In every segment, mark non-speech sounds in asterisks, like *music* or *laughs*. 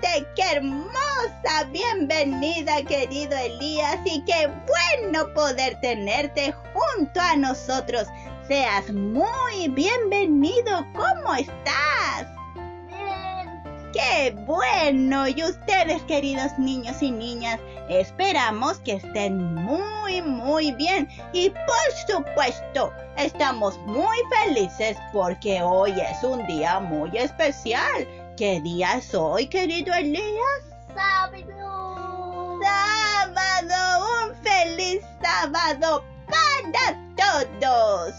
¡Qué hermosa! Bienvenida, querido Elías, y qué bueno poder tenerte junto a nosotros. Seas muy bienvenido. ¿Cómo estás? Bien. ¡Qué bueno! Y ustedes, queridos niños y niñas, esperamos que estén muy, muy bien. Y por supuesto, estamos muy felices porque hoy es un día muy especial. ¿Qué día es hoy, querido Elías? Sábado. Sábado, un feliz sábado para todos.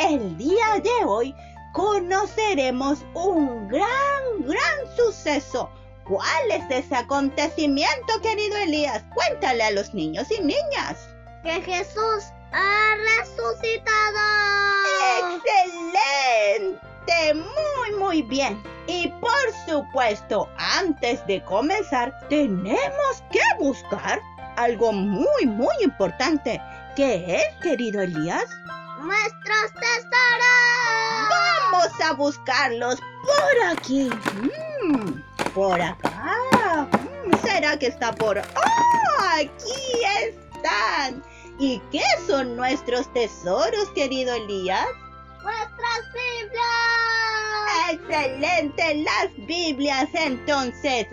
El día de hoy conoceremos un gran, gran suceso. ¿Cuál es ese acontecimiento, querido Elías? Cuéntale a los niños y niñas. Que Jesús ha resucitado. ¡Excelente! Muy, muy bien. Y por supuesto, antes de comenzar, tenemos que buscar algo muy, muy importante. ¿Qué es, querido Elías? Nuestros tesoros. Vamos a buscarlos por aquí. Mm, por acá. Mm, ¿Será que está por... ¡Oh! Aquí están. ¿Y qué son nuestros tesoros, querido Elías? Nuestras Biblias. Excelente, las Biblias. Entonces,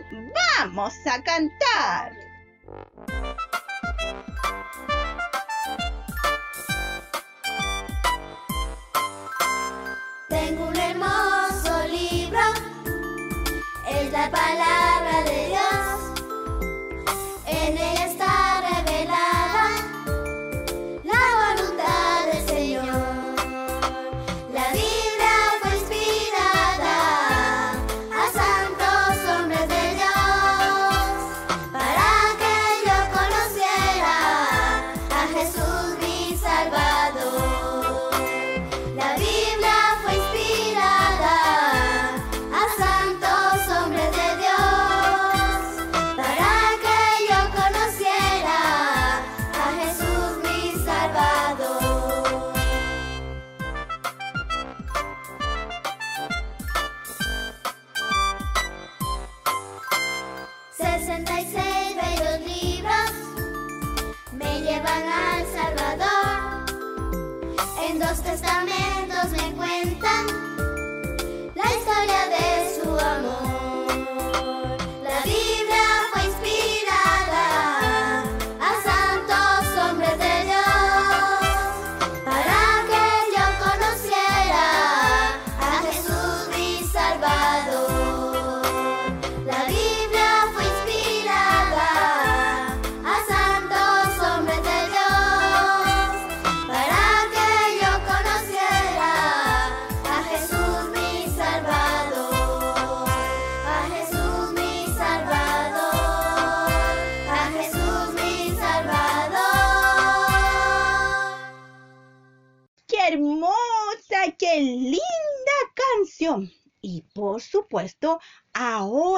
vamos a cantar.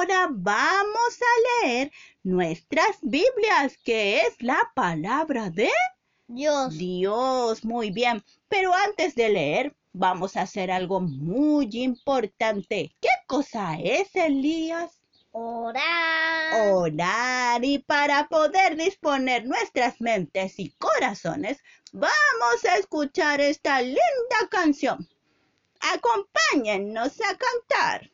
Ahora vamos a leer nuestras Biblias, que es la palabra de Dios. Dios. Muy bien. Pero antes de leer, vamos a hacer algo muy importante. ¿Qué cosa es, Elías? Orar. Orar. Y para poder disponer nuestras mentes y corazones, vamos a escuchar esta linda canción. Acompáñennos a cantar.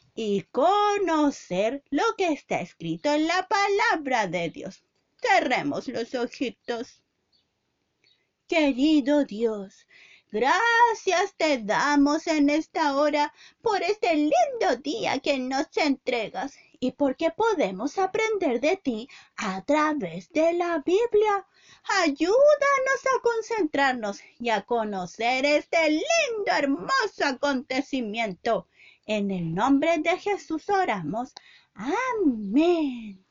y conocer lo que está escrito en la palabra de Dios. Cerremos los ojitos. Querido Dios, gracias te damos en esta hora por este lindo día que nos entregas y porque podemos aprender de ti a través de la Biblia. Ayúdanos a concentrarnos y a conocer este lindo, hermoso acontecimiento. En el nombre de Jesús oramos. Amén.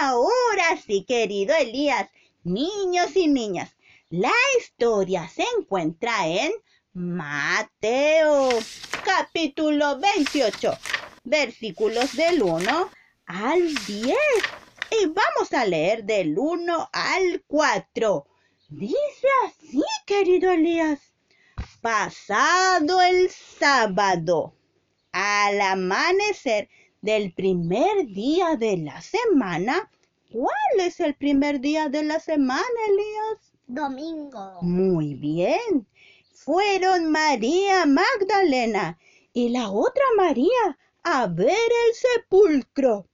Ahora sí, querido Elías, niños y niñas, la historia se encuentra en Mateo, capítulo 28, versículos del 1 al 10. Y vamos a leer del 1 al 4. Dice así, querido Elías. Pasado el sábado, al amanecer del primer día de la semana, ¿cuál es el primer día de la semana, Elías? Domingo. Muy bien. Fueron María Magdalena y la otra María a ver el sepulcro.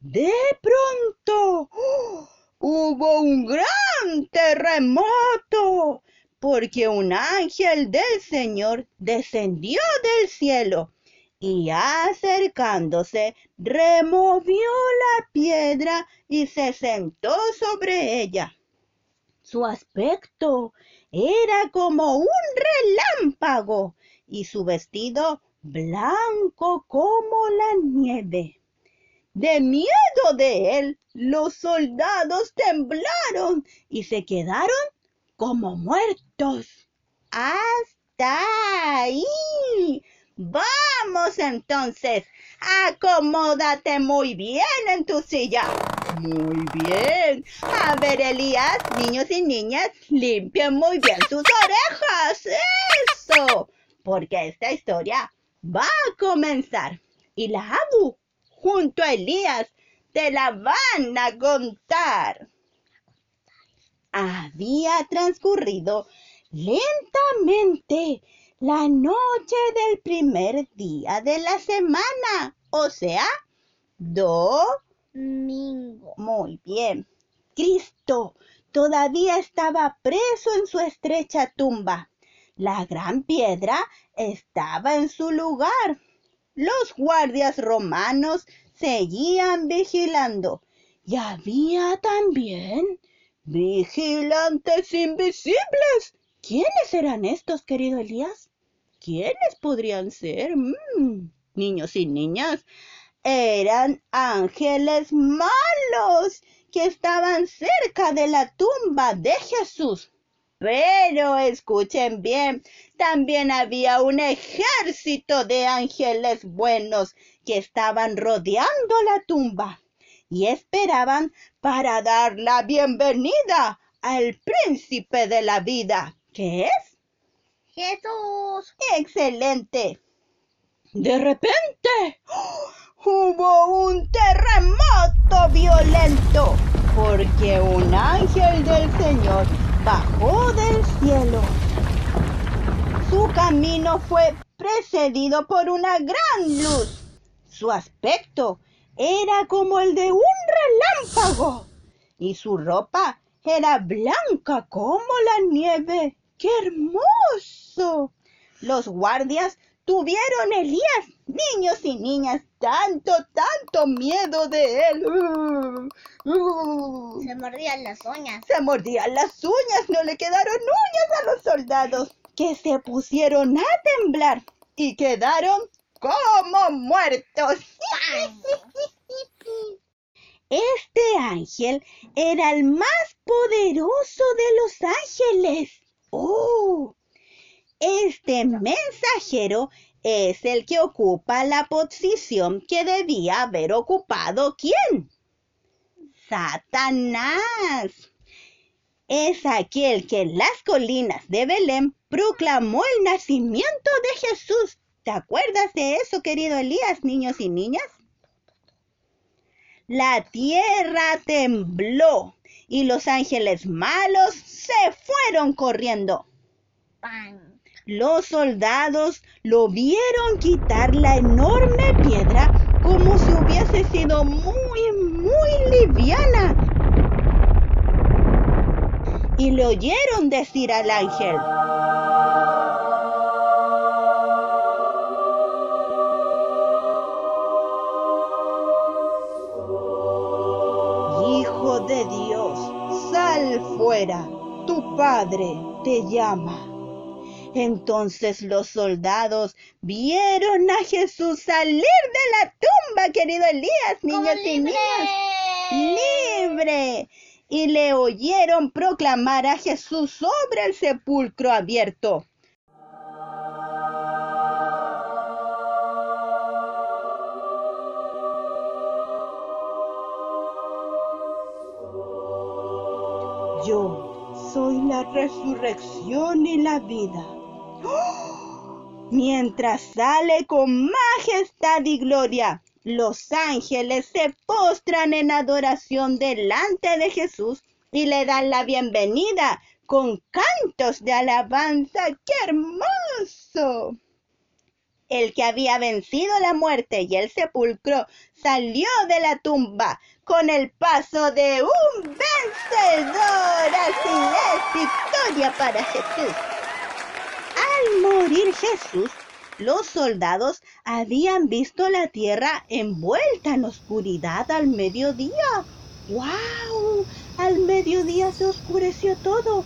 De pronto ¡oh! hubo un gran terremoto porque un ángel del Señor descendió del cielo y acercándose removió la piedra y se sentó sobre ella. Su aspecto era como un relámpago y su vestido blanco como la nieve. De miedo de él, los soldados temblaron y se quedaron como muertos. Hasta ahí. Vamos entonces. Acomódate muy bien en tu silla. Muy bien. A ver, Elías, niños y niñas, limpien muy bien sus orejas. Eso. Porque esta historia va a comenzar. Y la Abu, junto a Elías, te la van a contar. Había transcurrido lentamente la noche del primer día de la semana, o sea, Domingo. muy bien. Cristo todavía estaba preso en su estrecha tumba. La gran piedra estaba en su lugar. Los guardias romanos seguían vigilando y había también vigilantes invisibles. ¿Quiénes eran estos, querido Elías? ¿Quiénes podrían ser? Mm, niños y niñas, eran ángeles malos que estaban cerca de la tumba de Jesús. Pero escuchen bien, también había un ejército de ángeles buenos que estaban rodeando la tumba y esperaban para dar la bienvenida al príncipe de la vida. ¿Qué es? Jesús. Excelente. De repente hubo un terremoto violento porque un ángel del Señor bajó del cielo. Su camino fue precedido por una gran luz. Su aspecto era como el de un relámpago y su ropa era blanca como la nieve. ¡Qué hermoso! Los guardias tuvieron Elías, niños y niñas, tanto, tanto miedo de él. Uh, uh. Se mordían las uñas. Se mordían las uñas, no le quedaron uñas a los soldados, que se pusieron a temblar y quedaron como muertos. *laughs* Este ángel era el más poderoso de los ángeles. ¡Oh! Este mensajero es el que ocupa la posición que debía haber ocupado quién? Satanás. Es aquel que en las colinas de Belén proclamó el nacimiento de Jesús. ¿Te acuerdas de eso, querido Elías, niños y niñas? La tierra tembló y los ángeles malos se fueron corriendo. Los soldados lo vieron quitar la enorme piedra como si hubiese sido muy, muy liviana. Y le oyeron decir al ángel, fuera, tu padre te llama. Entonces los soldados vieron a Jesús salir de la tumba, querido Elías, niños y niñas, libre. Y le oyeron proclamar a Jesús sobre el sepulcro abierto. Yo soy la resurrección y la vida. Mientras sale con majestad y gloria, los ángeles se postran en adoración delante de Jesús y le dan la bienvenida con cantos de alabanza. ¡Qué hermoso! El que había vencido la muerte y el sepulcro salió de la tumba con el paso de un vencedor. Así es, victoria para Jesús. Al morir Jesús, los soldados habían visto la tierra envuelta en oscuridad al mediodía. ¡Wow! Al mediodía se oscureció todo.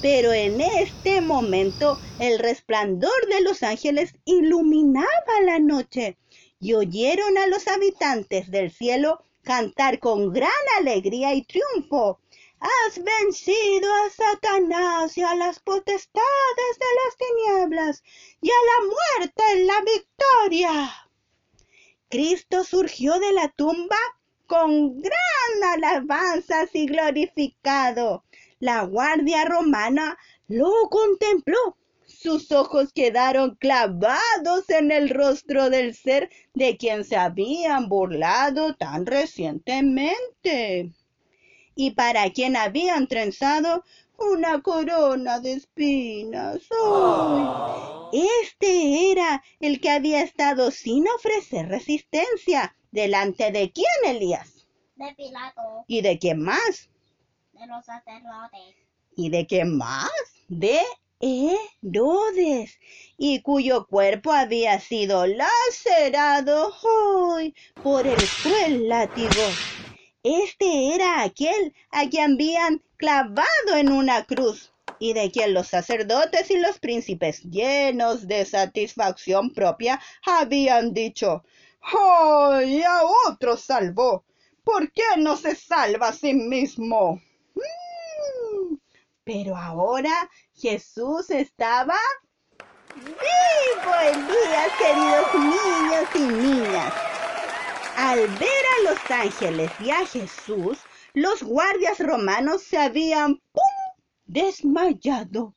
Pero en este momento el resplandor de los ángeles iluminaba la noche y oyeron a los habitantes del cielo cantar con gran alegría y triunfo. Has vencido a Satanás y a las potestades de las tinieblas y a la muerte en la victoria. Cristo surgió de la tumba con gran alabanzas y glorificado. La guardia romana lo contempló. Sus ojos quedaron clavados en el rostro del ser de quien se habían burlado tan recientemente y para quien habían trenzado una corona de espinas. ¡Ay! Este era el que había estado sin ofrecer resistencia. ¿Delante de quién, Elías? De Pilato. ¿Y de quién más? De los sacerdotes. ¿Y de quién más? De Herodes, y cuyo cuerpo había sido lacerado ¡ay! por el cruel látigo. Este era aquel a quien habían clavado en una cruz, y de quien los sacerdotes y los príncipes, llenos de satisfacción propia, habían dicho, ¡ay! A otro salvó. ¿Por qué no se salva a sí mismo? Pero ahora Jesús estaba vivo, Elías, queridos niños y niñas. Al ver a los ángeles y a Jesús, los guardias romanos se habían ¡pum! desmayado.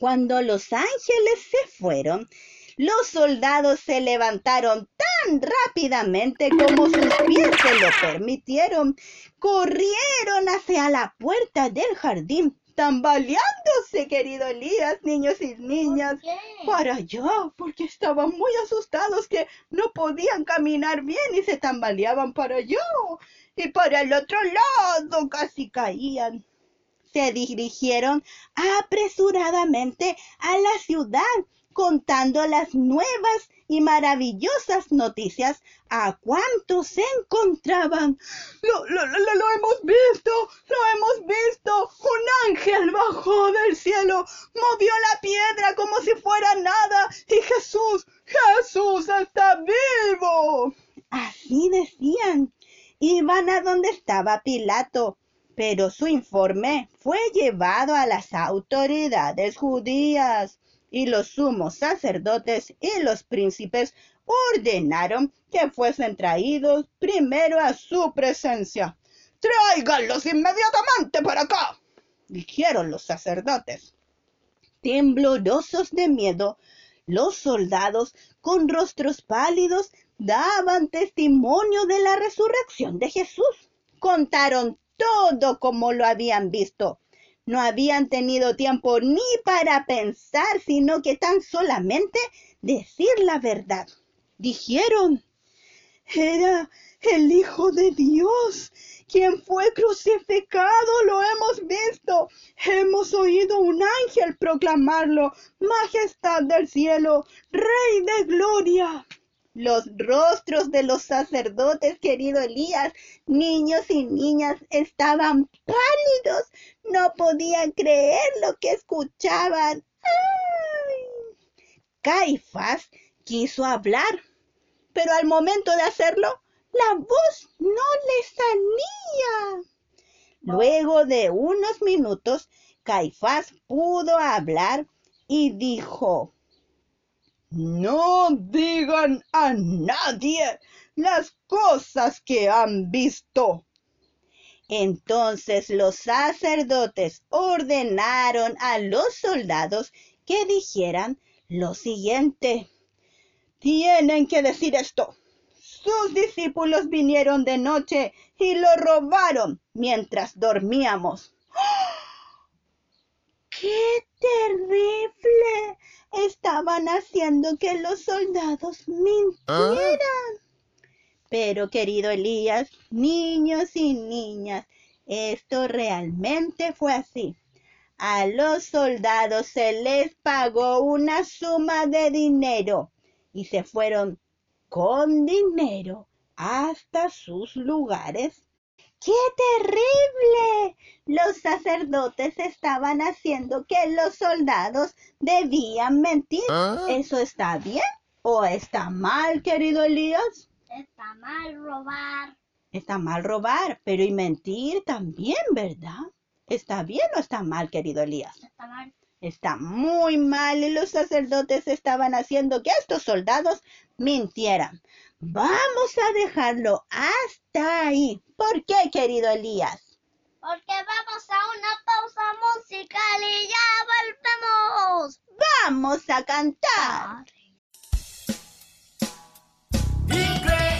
Cuando los ángeles se fueron, los soldados se levantaron tan rápidamente como sus pies se lo permitieron. Corrieron hacia la puerta del jardín, tambaleándose, querido Elías, niños y niñas, para allá, porque estaban muy asustados que no podían caminar bien y se tambaleaban para allá y para el otro lado, casi caían. Se dirigieron apresuradamente a la ciudad contando las nuevas y maravillosas noticias a cuantos se encontraban. Lo, lo, lo, hemos visto, lo hemos visto. Un ángel bajó del cielo, movió la piedra como si fuera nada y Jesús, Jesús está vivo. Así decían. Iban a donde estaba Pilato, pero su informe fue llevado a las autoridades judías y los sumos sacerdotes y los príncipes ordenaron que fuesen traídos primero a su presencia. Tráiganlos inmediatamente para acá, dijeron los sacerdotes. Temblorosos de miedo, los soldados, con rostros pálidos, daban testimonio de la resurrección de Jesús. Contaron todo como lo habían visto. No habían tenido tiempo ni para pensar, sino que tan solamente decir la verdad. Dijeron, era el Hijo de Dios, quien fue crucificado, lo hemos visto. Hemos oído un ángel proclamarlo, Majestad del cielo, Rey de gloria. Los rostros de los sacerdotes, querido Elías, niños y niñas, estaban pálidos. No podían creer lo que escuchaban. ¡Ay! Caifás quiso hablar, pero al momento de hacerlo, la voz no le salía. Luego de unos minutos, Caifás pudo hablar y dijo, No digan a nadie las cosas que han visto. Entonces los sacerdotes ordenaron a los soldados que dijeran lo siguiente. Tienen que decir esto. Sus discípulos vinieron de noche y lo robaron mientras dormíamos. *gasps* ¡Qué terrible! Estaban haciendo que los soldados mintieran. Pero, querido Elías, niños y niñas, esto realmente fue así. A los soldados se les pagó una suma de dinero y se fueron con dinero hasta sus lugares. ¡Qué terrible! Los sacerdotes estaban haciendo que los soldados debían mentir. ¿Eso está bien o está mal, querido Elías? Está mal robar. Está mal robar, pero y mentir también, ¿verdad? ¿Está bien o está mal, querido Elías? Está mal. Está muy mal y los sacerdotes estaban haciendo que estos soldados mintieran. Vamos a dejarlo hasta ahí. ¿Por qué, querido Elías? Porque vamos a una pausa musical y ya volvemos. Vamos a cantar. Increíble,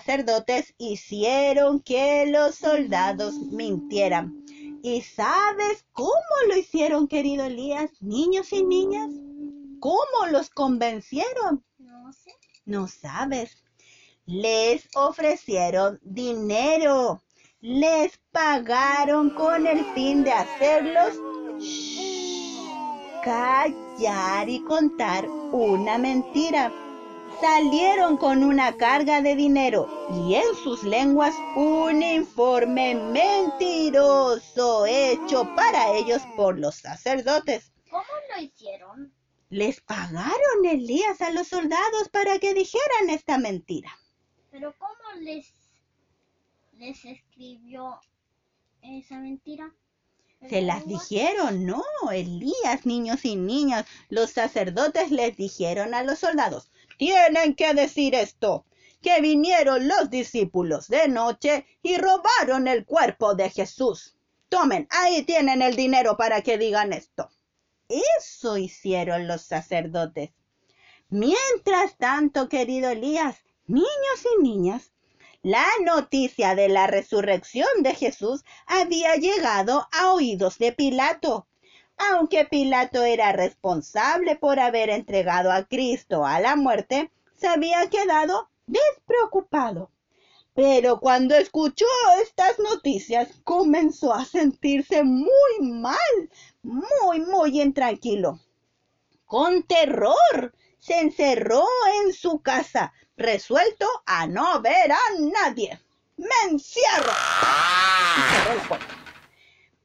sacerdotes hicieron que los soldados mintieran. ¿Y sabes cómo lo hicieron, querido Elías? Niños y niñas, ¿cómo los convencieron? No sé. No sabes. Les ofrecieron dinero. Les pagaron con el fin de hacerlos callar y contar una mentira. Salieron con una carga de dinero y en sus lenguas un informe mentiroso hecho para ellos por los sacerdotes. ¿Cómo lo hicieron? Les pagaron Elías a los soldados para que dijeran esta mentira. Pero ¿cómo les, les escribió esa mentira? Se las dijeron, no, Elías, niños y niñas, los sacerdotes les dijeron a los soldados, tienen que decir esto, que vinieron los discípulos de noche y robaron el cuerpo de Jesús. Tomen, ahí tienen el dinero para que digan esto. Eso hicieron los sacerdotes. Mientras tanto, querido Elías, niños y niñas, la noticia de la resurrección de Jesús había llegado a oídos de Pilato. Aunque Pilato era responsable por haber entregado a Cristo a la muerte, se había quedado despreocupado. Pero cuando escuchó estas noticias comenzó a sentirse muy mal, muy, muy intranquilo. Con terror se encerró en su casa, resuelto a no ver a nadie. ¡Me encierro! Puerta.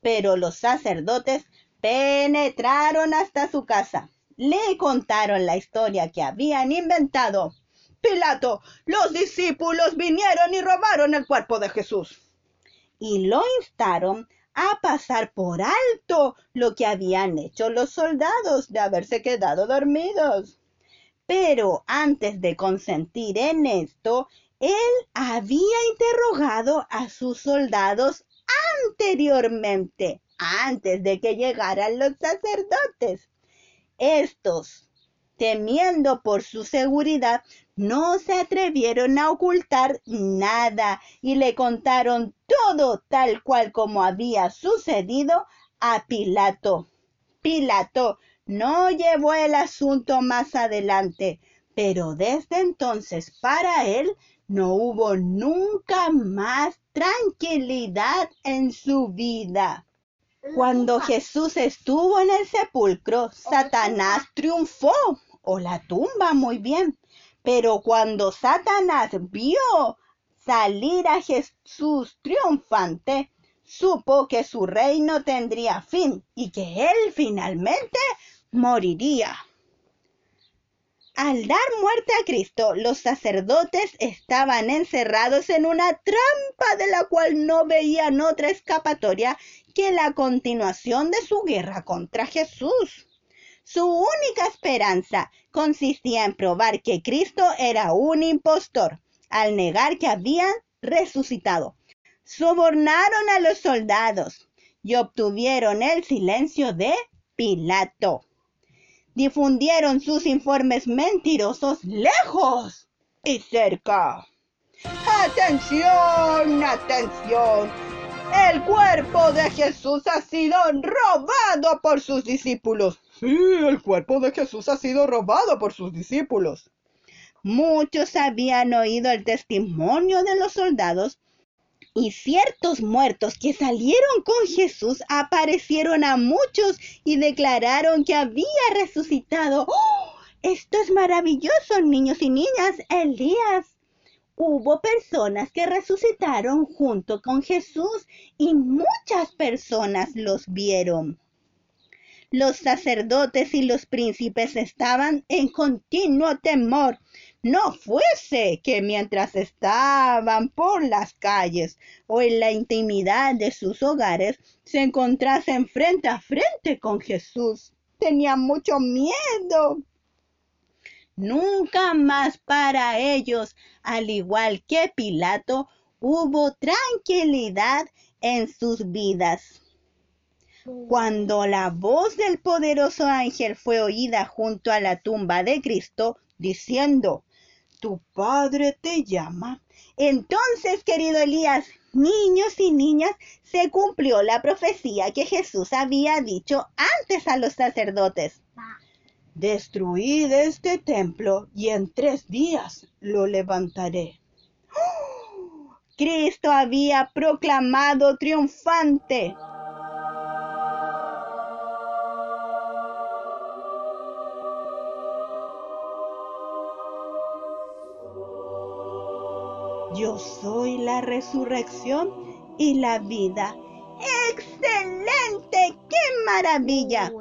Pero los sacerdotes penetraron hasta su casa. Le contaron la historia que habían inventado. Pilato, los discípulos vinieron y robaron el cuerpo de Jesús. Y lo instaron a pasar por alto lo que habían hecho los soldados de haberse quedado dormidos. Pero antes de consentir en esto, él había interrogado a sus soldados anteriormente, antes de que llegaran los sacerdotes. Estos, temiendo por su seguridad, no se atrevieron a ocultar nada y le contaron todo tal cual como había sucedido a Pilato. Pilato no llevó el asunto más adelante, pero desde entonces para él no hubo nunca más tranquilidad en su vida. Cuando Jesús estuvo en el sepulcro, Satanás triunfó, o la tumba, muy bien. Pero cuando Satanás vio salir a Jesús triunfante, supo que su reino tendría fin y que él finalmente moriría. Al dar muerte a Cristo, los sacerdotes estaban encerrados en una trampa de la cual no veían otra escapatoria que la continuación de su guerra contra Jesús. Su única esperanza consistía en probar que Cristo era un impostor, al negar que había resucitado. Sobornaron a los soldados y obtuvieron el silencio de Pilato. Difundieron sus informes mentirosos lejos y cerca. ¡Atención! ¡Atención! El cuerpo de Jesús ha sido robado por sus discípulos. Sí, el cuerpo de Jesús ha sido robado por sus discípulos. Muchos habían oído el testimonio de los soldados y ciertos muertos que salieron con Jesús aparecieron a muchos y declararon que había resucitado. ¡Oh! Esto es maravilloso, niños y niñas. Elías. Hubo personas que resucitaron junto con Jesús y muchas personas los vieron. Los sacerdotes y los príncipes estaban en continuo temor. No fuese que mientras estaban por las calles o en la intimidad de sus hogares se encontrasen frente a frente con Jesús. Tenían mucho miedo. Nunca más para ellos, al igual que Pilato, hubo tranquilidad en sus vidas. Cuando la voz del poderoso ángel fue oída junto a la tumba de Cristo, diciendo, Tu padre te llama. Entonces, querido Elías, niños y niñas, se cumplió la profecía que Jesús había dicho antes a los sacerdotes. Destruid este templo y en tres días lo levantaré. ¡Oh! Cristo había proclamado triunfante. Yo soy la resurrección y la vida. ¡Excelente! ¡Qué maravilla!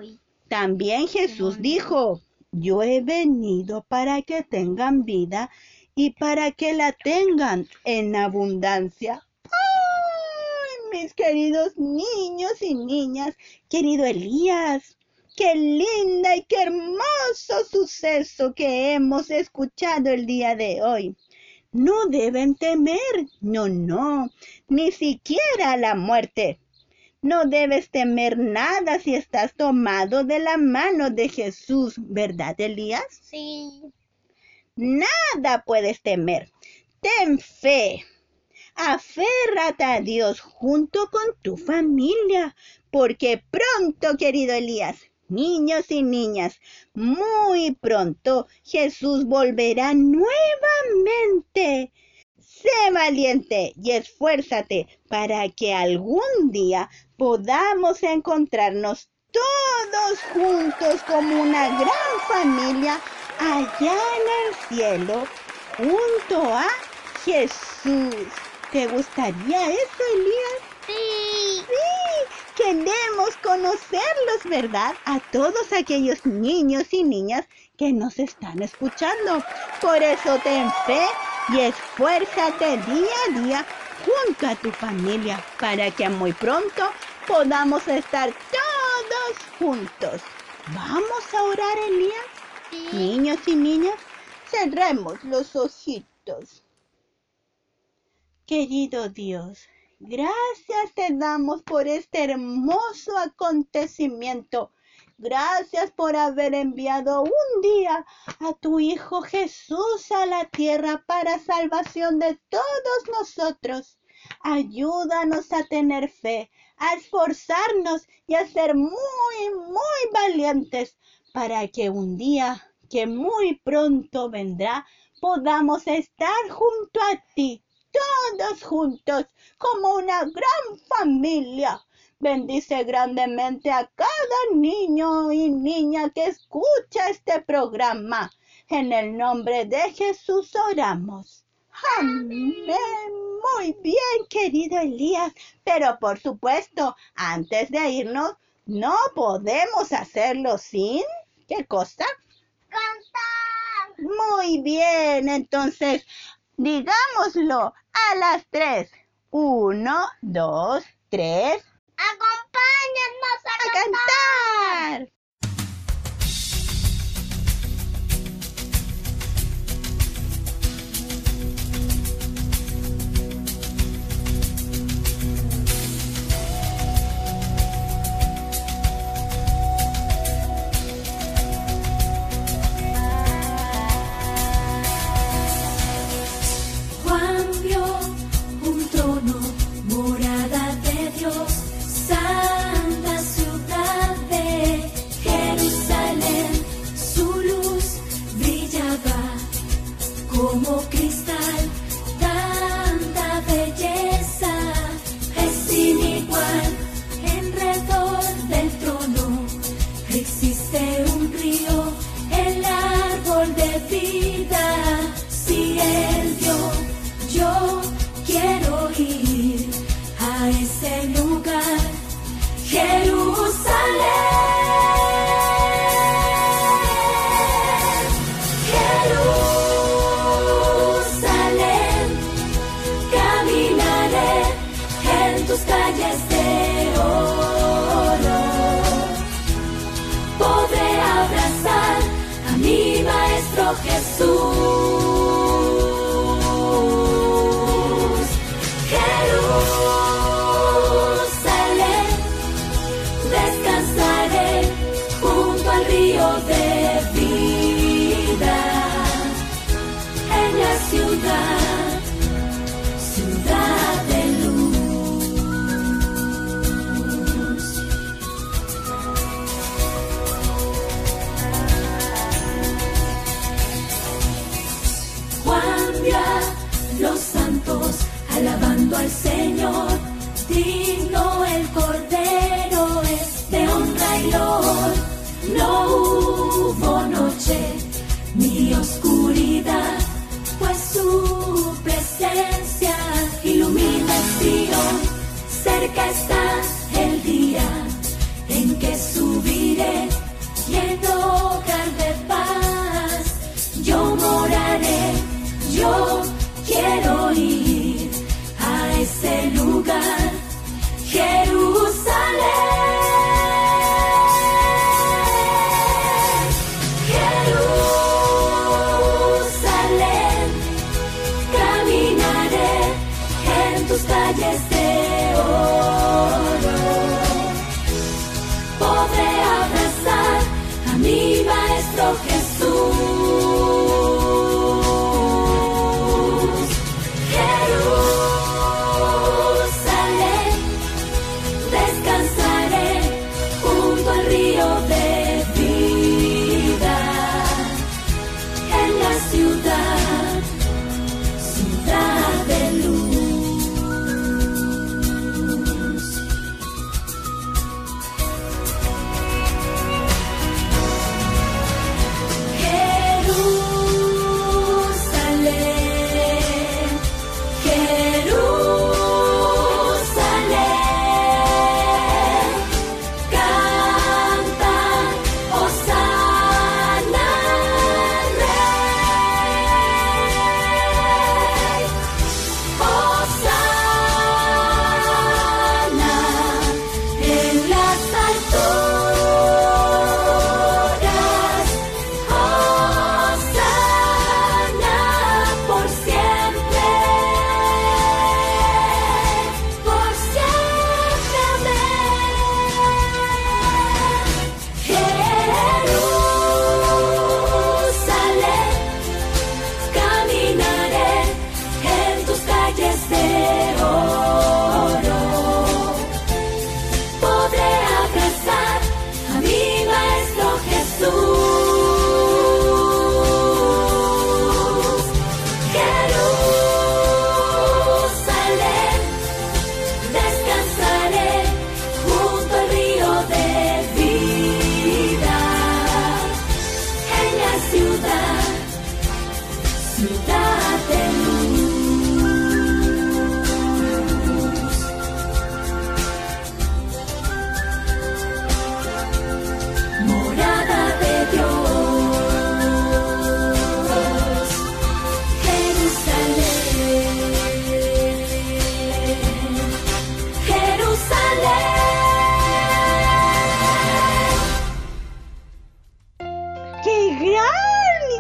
También Jesús dijo, yo he venido para que tengan vida y para que la tengan en abundancia. ¡Ay, mis queridos niños y niñas! Querido Elías, qué linda y qué hermoso suceso que hemos escuchado el día de hoy. No deben temer, no, no, ni siquiera la muerte. No debes temer nada si estás tomado de la mano de Jesús, ¿verdad, Elías? sí. Nada puedes temer. Ten fe. Aférrate a Dios junto con tu familia, porque pronto, querido Elías, niños y niñas, muy pronto Jesús volverá nuevamente. Sé valiente y esfuérzate para que algún día podamos encontrarnos todos juntos como una gran familia allá en el cielo junto a Jesús. ¿Te gustaría eso, Elías? Sí. Sí, queremos conocerlos, ¿verdad? A todos aquellos niños y niñas que nos están escuchando. Por eso ten fe y esfuérzate día a día junto a tu familia para que muy pronto podamos estar todos juntos. ¿Vamos a orar, Elías? Sí. Niños y niñas, cerremos los ojitos. Querido Dios, gracias te damos por este hermoso acontecimiento. Gracias por haber enviado un día a tu Hijo Jesús a la tierra para salvación de todos nosotros. Ayúdanos a tener fe, a esforzarnos y a ser muy, muy valientes para que un día que muy pronto vendrá podamos estar junto a ti, todos juntos, como una gran familia. Bendice grandemente a cada niño y niña que escucha este programa. En el nombre de Jesús oramos. Amén. Muy bien, querido Elías. Pero por supuesto, antes de irnos, no podemos hacerlo sin... ¿Qué cosa? Cantar. Muy bien, entonces digámoslo a las tres. Uno, dos, tres. Acompáñennos a, ¡A cantar. cantar! Como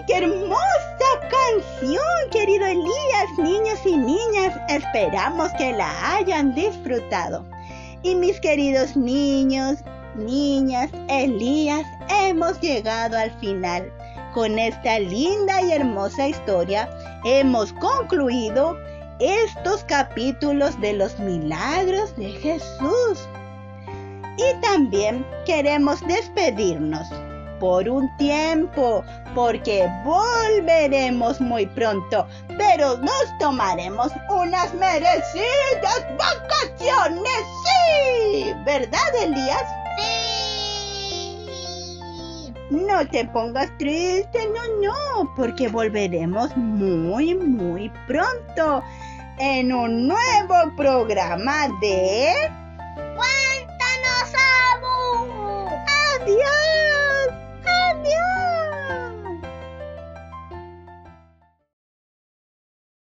qué hermosa canción, querido Elías, niños y niñas! Esperamos que la hayan disfrutado. Y mis queridos niños, niñas, Elías, hemos llegado al final. Con esta linda y hermosa historia hemos concluido estos capítulos de los milagros de Jesús. Y también queremos despedirnos por un tiempo, porque volveremos muy pronto, pero nos tomaremos unas merecidas vacaciones, sí, ¿verdad, Elías? Sí. No te pongas triste, no, no, porque volveremos muy, muy pronto en un nuevo programa de... ¡Cuéntanos, Abu! ¡Adiós!